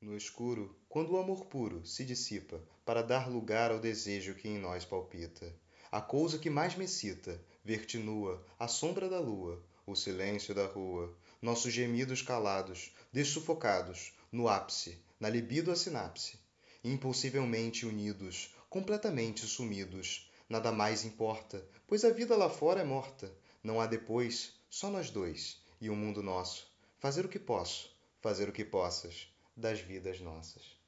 no escuro quando o amor puro se dissipa para dar lugar ao desejo que em nós palpita. A cousa que mais me excita ver-te nua à sombra da lua o silêncio da rua nossos gemidos calados dessufocados no ápice na libido a sinapse impossivelmente unidos completamente sumidos. Nada mais importa pois a vida lá fora é morta. Não há depois só nós dois e o mundo nosso. Fazer o que posso fazer o que possas das vidas nossas